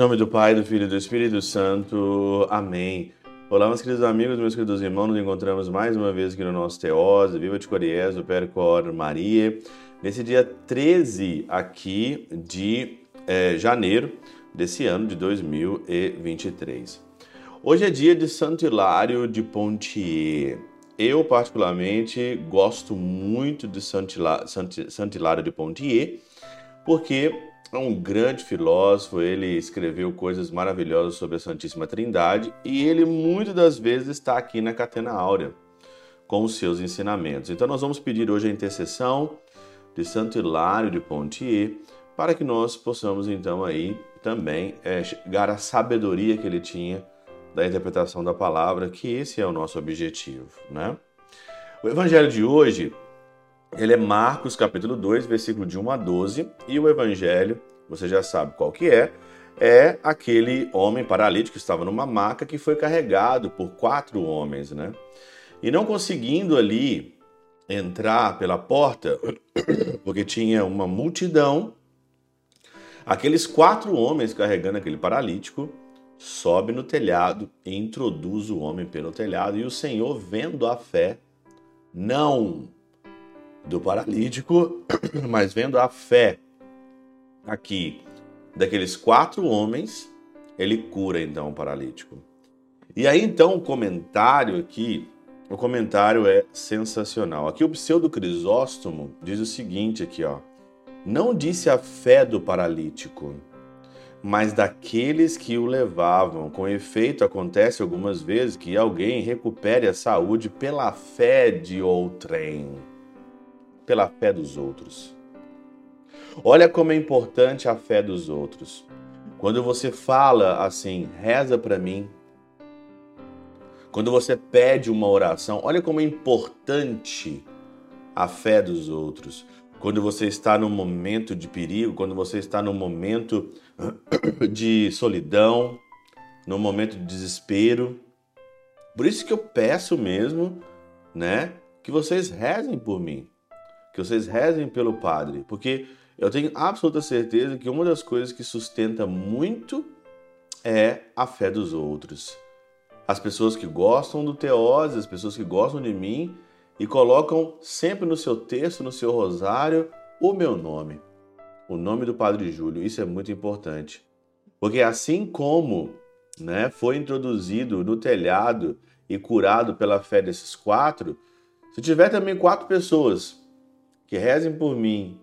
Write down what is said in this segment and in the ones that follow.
nome do Pai, do Filho e do Espírito Santo. Amém. Olá, meus queridos amigos, meus queridos irmãos, nos encontramos mais uma vez aqui no nosso Teose, Viva de Coriés, o Percor Maria, nesse dia 13 aqui de é, janeiro desse ano de 2023. Hoje é dia de Santo Hilário de Pontier. Eu, particularmente, gosto muito de Santo Hilário de Pontier, porque é um grande filósofo, ele escreveu coisas maravilhosas sobre a Santíssima Trindade e ele muitas das vezes está aqui na Catena Áurea com os seus ensinamentos. Então nós vamos pedir hoje a intercessão de Santo Hilário de Pontier para que nós possamos então aí também é, chegar à sabedoria que ele tinha da interpretação da palavra, que esse é o nosso objetivo, né? O evangelho de hoje ele é Marcos capítulo 2, versículo de 1 a 12, e o evangelho, você já sabe qual que é, é aquele homem paralítico que estava numa maca que foi carregado por quatro homens, né? E não conseguindo ali entrar pela porta, porque tinha uma multidão, aqueles quatro homens carregando aquele paralítico sobe no telhado e introduz o homem pelo telhado, e o Senhor, vendo a fé, não do paralítico, mas vendo a fé aqui daqueles quatro homens, ele cura então o paralítico. E aí então o comentário aqui, o comentário é sensacional. Aqui o pseudo Crisóstomo diz o seguinte aqui, ó: Não disse a fé do paralítico, mas daqueles que o levavam. Com efeito, acontece algumas vezes que alguém recupere a saúde pela fé de outrem pela fé dos outros. Olha como é importante a fé dos outros. Quando você fala assim, reza para mim. Quando você pede uma oração, olha como é importante a fé dos outros. Quando você está num momento de perigo, quando você está num momento de solidão, num momento de desespero. Por isso que eu peço mesmo, né, que vocês rezem por mim que vocês rezem pelo Padre, porque eu tenho absoluta certeza que uma das coisas que sustenta muito é a fé dos outros. As pessoas que gostam do Teose, as pessoas que gostam de mim e colocam sempre no seu texto, no seu rosário, o meu nome, o nome do Padre Júlio. Isso é muito importante. Porque assim como né, foi introduzido no telhado e curado pela fé desses quatro, se tiver também quatro pessoas que rezem por mim,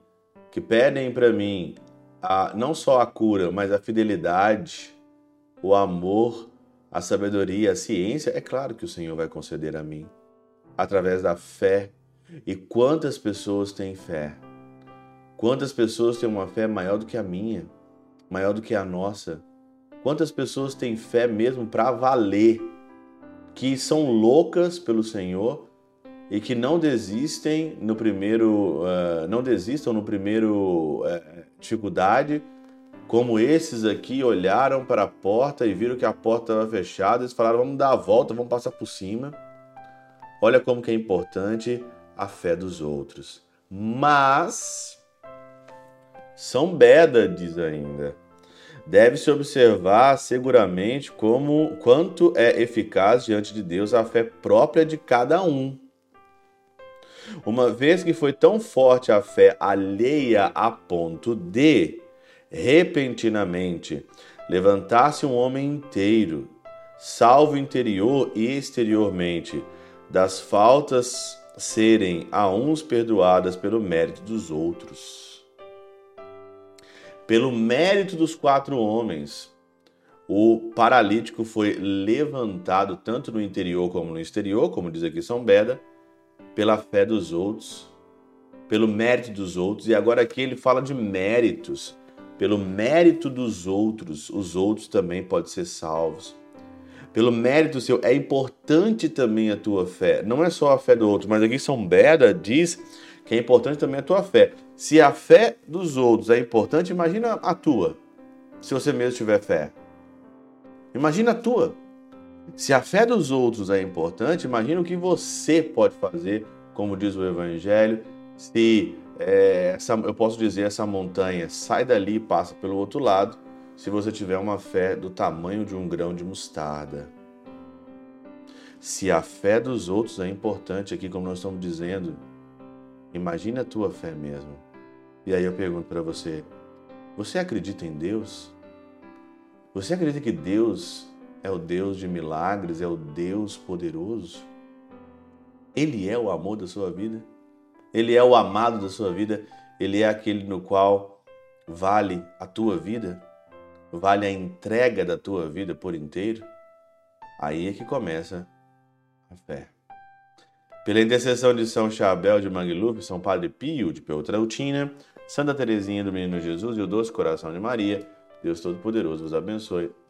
que pedem para mim a, não só a cura, mas a fidelidade, o amor, a sabedoria, a ciência, é claro que o Senhor vai conceder a mim, através da fé. E quantas pessoas têm fé? Quantas pessoas têm uma fé maior do que a minha, maior do que a nossa? Quantas pessoas têm fé mesmo para valer, que são loucas pelo Senhor e que não desistem no primeiro, uh, não desistam no primeiro uh, dificuldade, como esses aqui olharam para a porta e viram que a porta estava fechada, eles falaram vamos dar a volta, vamos passar por cima. Olha como que é importante a fé dos outros. Mas São Beda diz ainda, deve-se observar seguramente como quanto é eficaz diante de Deus a fé própria de cada um uma vez que foi tão forte a fé alheia a ponto de, repentinamente, levantar-se um homem inteiro, salvo interior e exteriormente, das faltas serem a uns perdoadas pelo mérito dos outros. Pelo mérito dos quatro homens, o paralítico foi levantado tanto no interior como no exterior, como diz aqui São Beda, pela fé dos outros, pelo mérito dos outros, e agora aqui ele fala de méritos. Pelo mérito dos outros, os outros também podem ser salvos. Pelo mérito seu, é importante também a tua fé. Não é só a fé do outro, mas aqui São Beda diz que é importante também a tua fé. Se a fé dos outros é importante, imagina a tua, se você mesmo tiver fé. Imagina a tua. Se a fé dos outros é importante, imagina o que você pode fazer, como diz o Evangelho, se é, essa, eu posso dizer essa montanha sai dali e passa pelo outro lado, se você tiver uma fé do tamanho de um grão de mostarda. Se a fé dos outros é importante aqui, como nós estamos dizendo, imagine a tua fé mesmo. E aí eu pergunto para você: você acredita em Deus? Você acredita que Deus é o Deus de milagres, é o Deus poderoso? Ele é o amor da sua vida? Ele é o amado da sua vida? Ele é aquele no qual vale a tua vida? Vale a entrega da tua vida por inteiro? Aí é que começa a fé. Pela intercessão de São Chabel de Mangluf, São Padre Pio de Peltrautina, Santa Teresinha do Menino Jesus e o Doce Coração de Maria, Deus Todo-Poderoso vos abençoe.